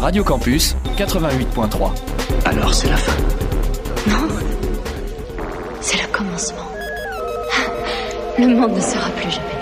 Radio Campus 88.3. Alors c'est la fin. Non. C'est le commencement. Le monde ne sera plus jamais.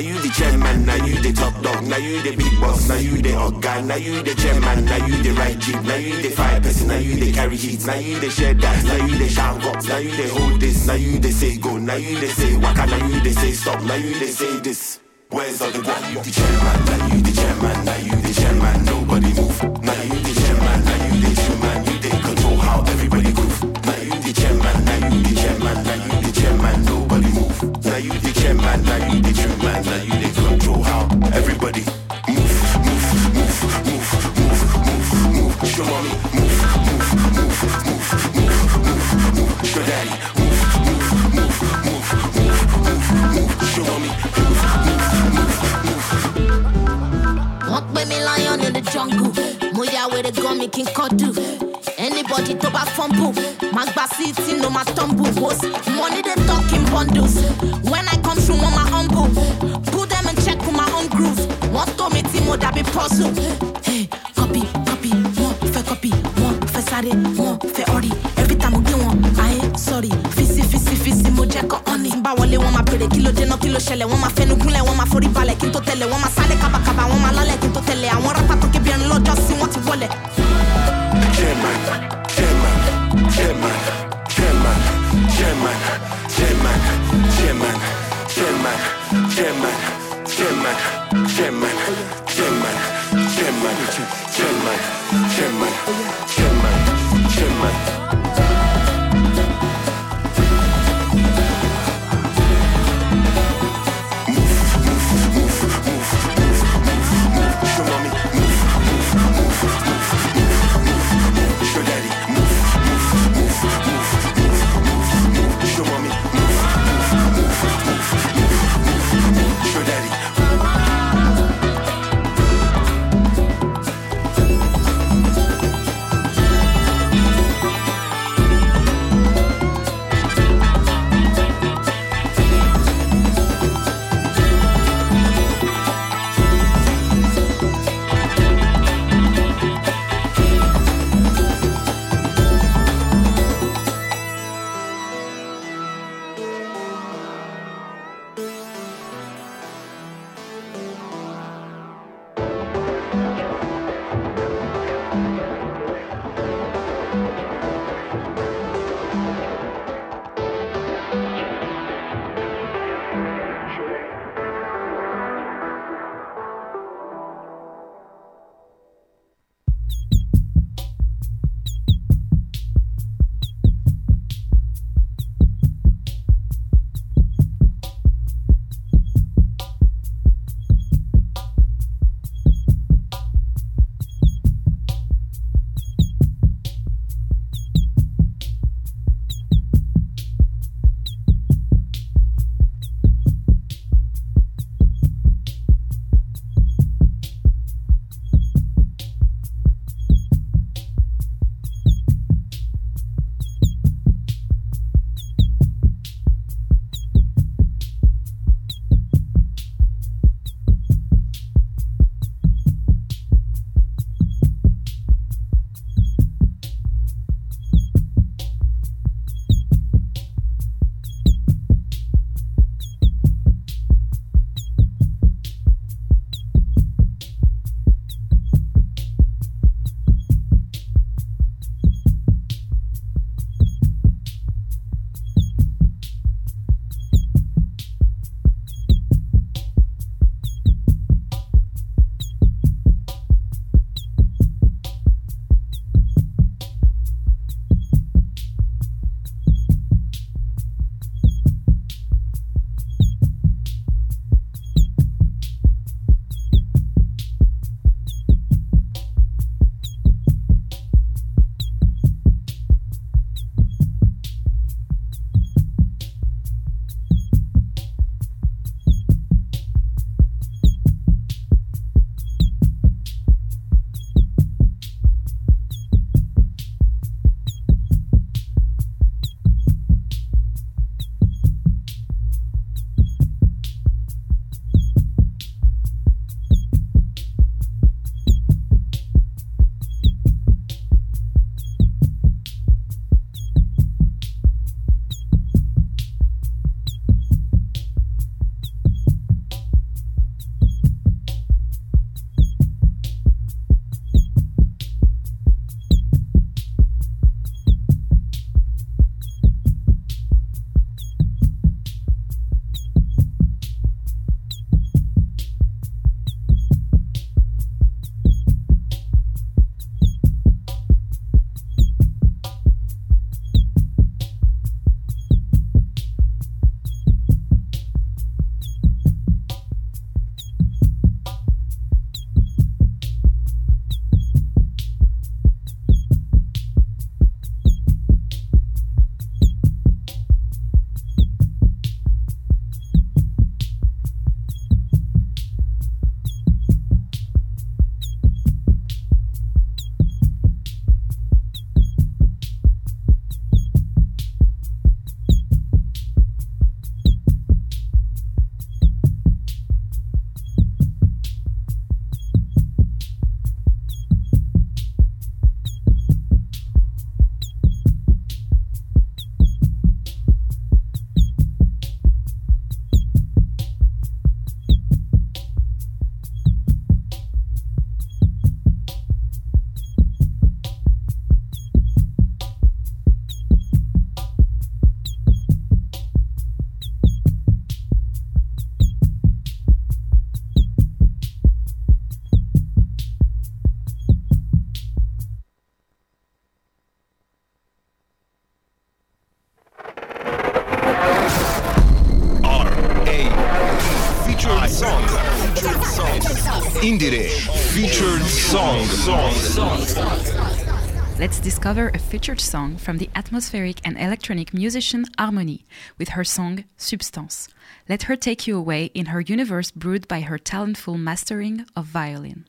You the chairman, now you the top dog, now you the big boss, now you the hot guy, now you the chairman, now you the right jeep, now you the fire person, now you the carry heat, now you the share that, now you the shout up, now you the hold this, now you the say go, now you the say waka, now you the say stop, now you the say this. Where's all the one? You the chairman, now you the chairman, now you the chairman, nobody move. Now you the chairman, now you the chairman, you the control how everybody groove. Now you the chairman, now you the chairman, now you the chairman, nobody move. Now you the man like you did treat man like you they control how everybody move, move, move, move, move, move, move. Show mommy move, move, move, move, move, move, move. Show daddy move, move, move, move, move, move, move. Show mommy move, move, move, move. Walk with me lion in the jungle. Moya with a gummy can cut you. Anybody to back fumble, Magba sitting no my boss. Money bundles when i come through máa humble. Put them in check with my own groove wọ́n tó mi tí mo dàbí puzzle. Hey, copy copy wọ́n fẹ́ copy wọ́n fẹ́ sáré wọ́n fẹ́ ọ̀rì every time mo gbé wọn ayé sorry. Fisi fisi fisi mo jẹ́ kọ́ ọ́nì bá wọlé wọn máa bèrè kí ló dé náà kí ló ṣẹlẹ̀. Wọ́n máa fẹnu gúnlẹ̀ wọ́n máa forí balẹ̀ kí n tó tẹ̀lẹ̀ wọ́n máa sálẹ̀ kábàkábà wọ́n máa lálẹ̀ kí n tó tẹ̀lẹ̀ àwọn rápá tó kébi ẹni lọ́jọ́ sí wọ́n ti chairman, chairman, chairman, Let's discover a featured song from the atmospheric and electronic musician Harmony with her song Substance. Let her take you away in her universe brewed by her talentful mastering of violin.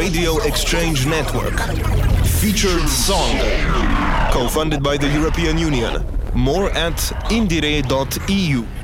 Radio Exchange Network. Featured song. Co-funded by the European Union. More at indire.eu.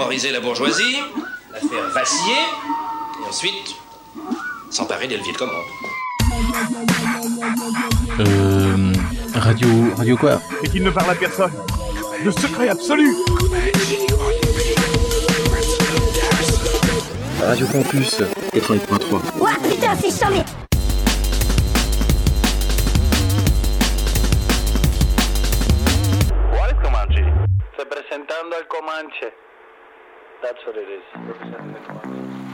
Terroriser la bourgeoisie, la faire vaciller, et ensuite s'emparer des leviers de commande. Euh. Radio. Radio quoi? Et qu'il ne parle à personne. Le secret absolu Radio Campus 88.3. Ouah putain, c'est charmé That's what it is.